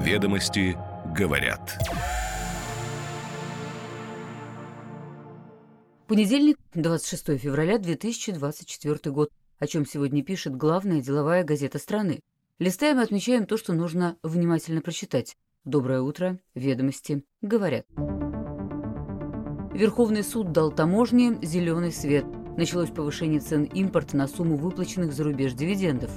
Ведомости говорят. Понедельник, 26 февраля 2024 год. О чем сегодня пишет главная деловая газета страны. Листаем и отмечаем то, что нужно внимательно прочитать. Доброе утро. Ведомости говорят. Верховный суд дал таможне зеленый свет. Началось повышение цен импорта на сумму выплаченных за рубеж дивидендов.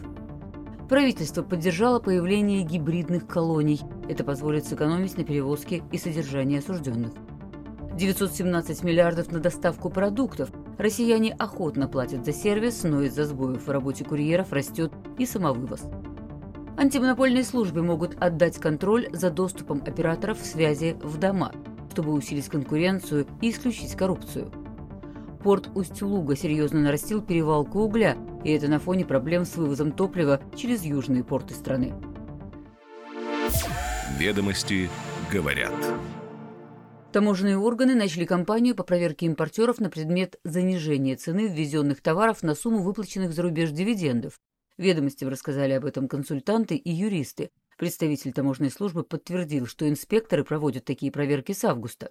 Правительство поддержало появление гибридных колоний. Это позволит сэкономить на перевозке и содержании осужденных. 917 миллиардов на доставку продуктов. Россияне охотно платят за сервис, но из-за сбоев в работе курьеров растет и самовывоз. Антимонопольные службы могут отдать контроль за доступом операторов связи в дома, чтобы усилить конкуренцию и исключить коррупцию. Порт Усть-Луга серьезно нарастил перевалку угля, и это на фоне проблем с вывозом топлива через южные порты страны. Ведомости говорят. Таможенные органы начали кампанию по проверке импортеров на предмет занижения цены ввезенных товаров на сумму выплаченных за рубеж дивидендов. Ведомостям рассказали об этом консультанты и юристы. Представитель таможенной службы подтвердил, что инспекторы проводят такие проверки с августа.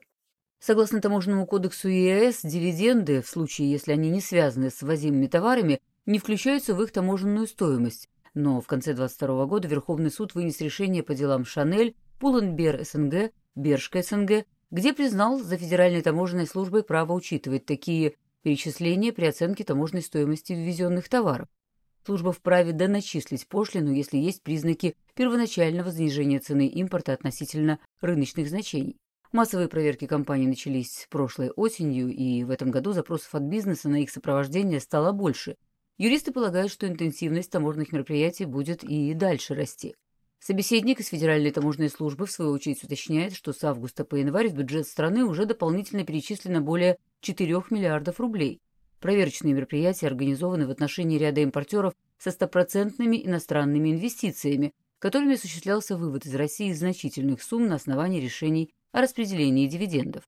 Согласно Таможенному кодексу ЕАЭС, дивиденды, в случае, если они не связаны с ввозимыми товарами, не включаются в их таможенную стоимость. Но в конце 2022 года Верховный суд вынес решение по делам Шанель, Пулленбер СНГ, Бершка СНГ, где признал за Федеральной таможенной службой право учитывать такие перечисления при оценке таможенной стоимости ввезенных товаров. Служба вправе доначислить пошлину, если есть признаки первоначального снижения цены импорта относительно рыночных значений. Массовые проверки компаний начались прошлой осенью, и в этом году запросов от бизнеса на их сопровождение стало больше. Юристы полагают, что интенсивность таможенных мероприятий будет и дальше расти. Собеседник из Федеральной таможенной службы, в свою очередь, уточняет, что с августа по январь в бюджет страны уже дополнительно перечислено более 4 миллиардов рублей. Проверочные мероприятия организованы в отношении ряда импортеров со стопроцентными иностранными инвестициями, которыми осуществлялся вывод из России значительных сумм на основании решений о распределении дивидендов.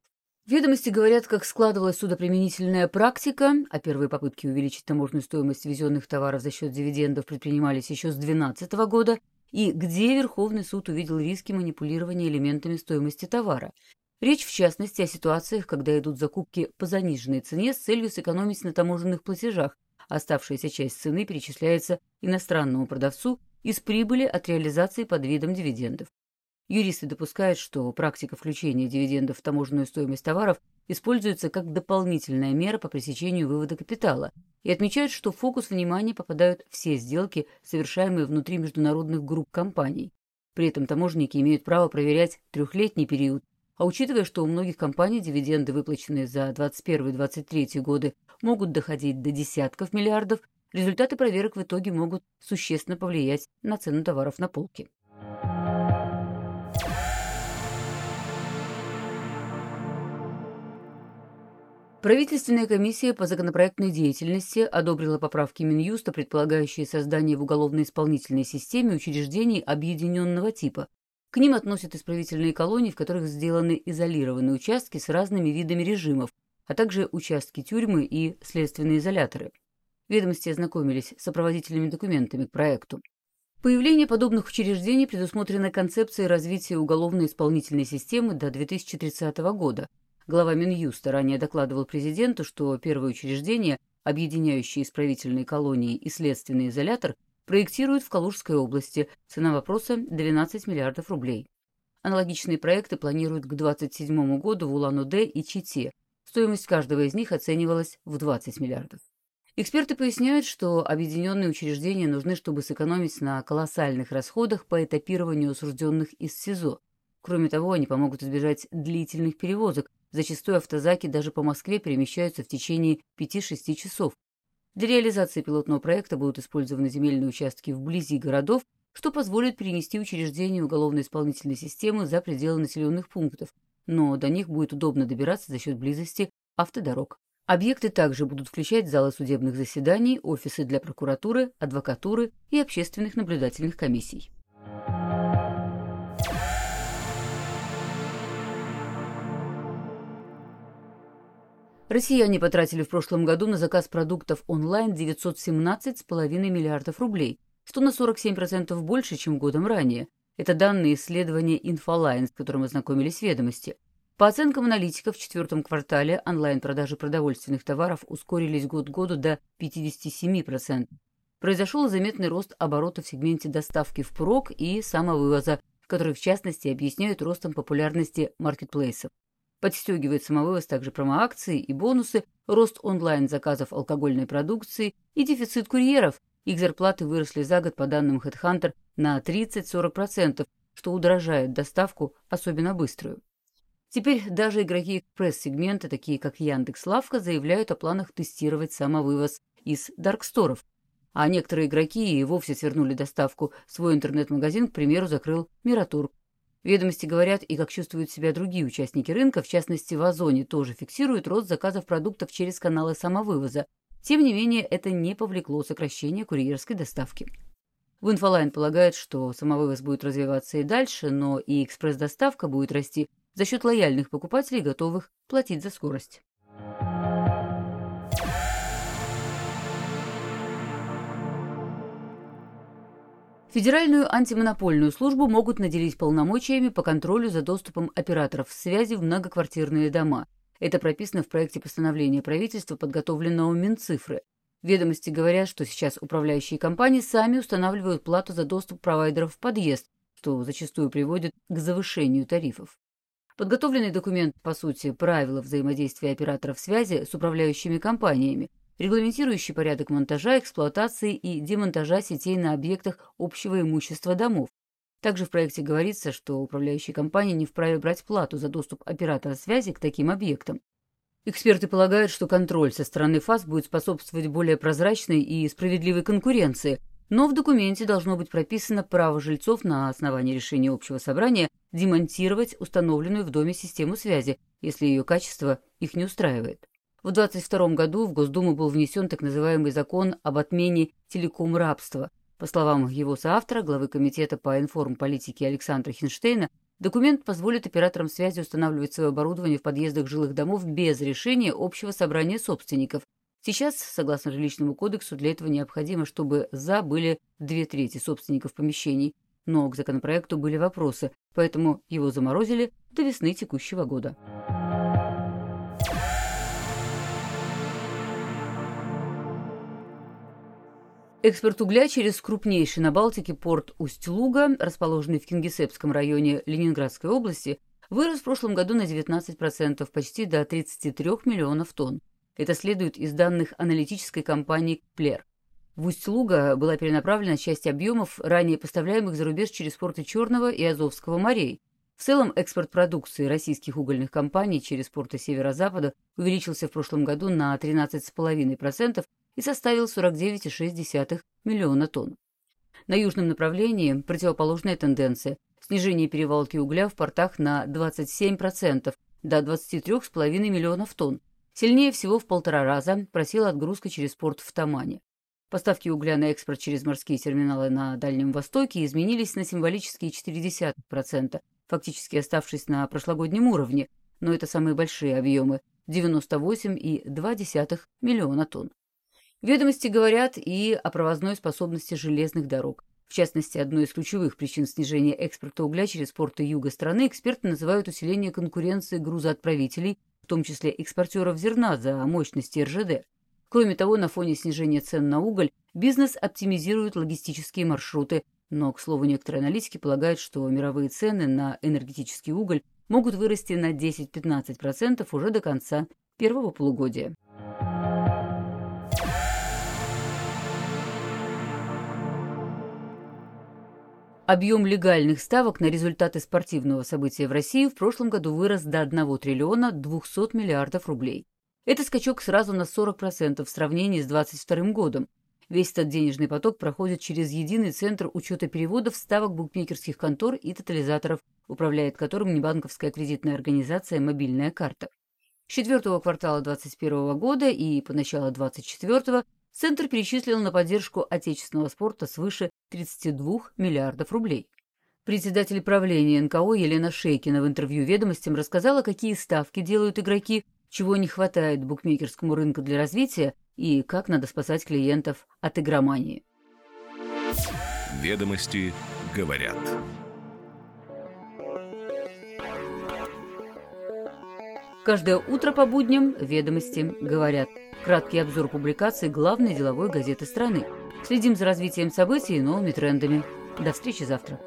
Ведомости говорят, как складывалась судоприменительная практика, а первые попытки увеличить таможенную стоимость ввезенных товаров за счет дивидендов предпринимались еще с 2012 года, и где Верховный суд увидел риски манипулирования элементами стоимости товара. Речь, в частности, о ситуациях, когда идут закупки по заниженной цене с целью сэкономить на таможенных платежах, оставшаяся часть цены перечисляется иностранному продавцу из прибыли от реализации под видом дивидендов. Юристы допускают, что практика включения дивидендов в таможенную стоимость товаров используется как дополнительная мера по пресечению вывода капитала и отмечают, что в фокус внимания попадают все сделки, совершаемые внутри международных групп компаний. При этом таможенники имеют право проверять трехлетний период, а учитывая, что у многих компаний дивиденды, выплаченные за 2021-2023 годы, могут доходить до десятков миллиардов, результаты проверок в итоге могут существенно повлиять на цену товаров на полке. Правительственная комиссия по законопроектной деятельности одобрила поправки Минюста, предполагающие создание в уголовно-исполнительной системе учреждений объединенного типа. К ним относят исправительные колонии, в которых сделаны изолированные участки с разными видами режимов, а также участки тюрьмы и следственные изоляторы. Ведомости ознакомились с сопроводительными документами к проекту. Появление подобных учреждений предусмотрено концепцией развития уголовно-исполнительной системы до 2030 года – Глава Минюста ранее докладывал президенту, что первое учреждение, объединяющее исправительные колонии и следственный изолятор, проектируют в Калужской области. Цена вопроса – 12 миллиардов рублей. Аналогичные проекты планируют к 2027 году в Улан-Удэ и Чите. Стоимость каждого из них оценивалась в 20 миллиардов. Эксперты поясняют, что объединенные учреждения нужны, чтобы сэкономить на колоссальных расходах по этапированию осужденных из СИЗО. Кроме того, они помогут избежать длительных перевозок, Зачастую автозаки даже по Москве перемещаются в течение 5-6 часов. Для реализации пилотного проекта будут использованы земельные участки вблизи городов, что позволит перенести учреждения уголовно-исполнительной системы за пределы населенных пунктов, но до них будет удобно добираться за счет близости автодорог. Объекты также будут включать залы судебных заседаний, офисы для прокуратуры, адвокатуры и общественных наблюдательных комиссий. Россияне потратили в прошлом году на заказ продуктов онлайн 917,5 миллиардов рублей, что на 47% больше, чем годом ранее. Это данные исследования Infoline, с которым ознакомились ведомости. По оценкам аналитиков, в четвертом квартале онлайн-продажи продовольственных товаров ускорились год к году до 57%. Произошел заметный рост оборота в сегменте доставки впрок и самовывоза, который в частности объясняют ростом популярности маркетплейсов. Подстегивает самовывоз также промоакции и бонусы, рост онлайн-заказов алкогольной продукции и дефицит курьеров. Их зарплаты выросли за год, по данным HeadHunter, на 30-40%, что удорожает доставку, особенно быструю. Теперь даже игроки экспресс-сегмента, такие как Яндекс.Лавка, заявляют о планах тестировать самовывоз из дарксторов. А некоторые игроки и вовсе свернули доставку. Свой интернет-магазин, к примеру, закрыл Мираторг. Ведомости говорят и как чувствуют себя другие участники рынка, в частности в Озоне, тоже фиксируют рост заказов продуктов через каналы самовывоза. Тем не менее, это не повлекло сокращения курьерской доставки. В Инфолайн полагает, что самовывоз будет развиваться и дальше, но и экспресс-доставка будет расти за счет лояльных покупателей, готовых платить за скорость. Федеральную антимонопольную службу могут наделить полномочиями по контролю за доступом операторов связи в многоквартирные дома. Это прописано в проекте постановления правительства, подготовленного Минцифры. Ведомости говорят, что сейчас управляющие компании сами устанавливают плату за доступ провайдеров в подъезд, что зачастую приводит к завышению тарифов. Подготовленный документ, по сути, правила взаимодействия операторов связи с управляющими компаниями, регламентирующий порядок монтажа, эксплуатации и демонтажа сетей на объектах общего имущества домов. Также в проекте говорится, что управляющие компании не вправе брать плату за доступ оператора связи к таким объектам. Эксперты полагают, что контроль со стороны ФАС будет способствовать более прозрачной и справедливой конкуренции, но в документе должно быть прописано право жильцов на основании решения общего собрания демонтировать установленную в доме систему связи, если ее качество их не устраивает. В 22 году в Госдуму был внесен так называемый закон об отмене телеком-рабства. По словам его соавтора, главы Комитета по информполитике Александра Хинштейна, документ позволит операторам связи устанавливать свое оборудование в подъездах жилых домов без решения общего собрания собственников. Сейчас, согласно жилищному кодексу, для этого необходимо, чтобы «за» были две трети собственников помещений. Но к законопроекту были вопросы, поэтому его заморозили до весны текущего года. Экспорт угля через крупнейший на Балтике порт Усть-Луга, расположенный в Кингисеппском районе Ленинградской области, вырос в прошлом году на 19%, почти до 33 миллионов тонн. Это следует из данных аналитической компании «Плер». В Усть-Луга была перенаправлена часть объемов, ранее поставляемых за рубеж через порты Черного и Азовского морей. В целом экспорт продукции российских угольных компаний через порты Северо-Запада увеличился в прошлом году на 13,5%, и составил 49,6 миллиона тонн. На южном направлении противоположная тенденция – снижение перевалки угля в портах на 27% до 23,5 миллионов тонн. Сильнее всего в полтора раза просела отгрузка через порт в Тамане. Поставки угля на экспорт через морские терминалы на Дальнем Востоке изменились на символические 0,4%, фактически оставшись на прошлогоднем уровне, но это самые большие объемы – 98,2 миллиона тонн. Ведомости говорят и о провозной способности железных дорог. В частности, одной из ключевых причин снижения экспорта угля через порты юга страны эксперты называют усиление конкуренции грузоотправителей, в том числе экспортеров зерна за мощности РЖД. Кроме того, на фоне снижения цен на уголь бизнес оптимизирует логистические маршруты, но, к слову, некоторые аналитики полагают, что мировые цены на энергетический уголь могут вырасти на 10-15% уже до конца первого полугодия. Объем легальных ставок на результаты спортивного события в России в прошлом году вырос до 1 триллиона 200 миллиардов рублей. Это скачок сразу на 40% в сравнении с 2022 годом. Весь этот денежный поток проходит через единый центр учета переводов ставок букмекерских контор и тотализаторов, управляет которым небанковская кредитная организация «Мобильная карта». С четвертого квартала 2021 года и по началу 2024 Центр перечислил на поддержку отечественного спорта свыше 32 миллиардов рублей. Председатель правления НКО Елена Шейкина в интервью «Ведомостям» рассказала, какие ставки делают игроки, чего не хватает букмекерскому рынку для развития и как надо спасать клиентов от игромании. «Ведомости говорят». Каждое утро по будням «Ведомости говорят». Краткий обзор публикаций главной деловой газеты страны – Следим за развитием событий и новыми трендами. До встречи завтра.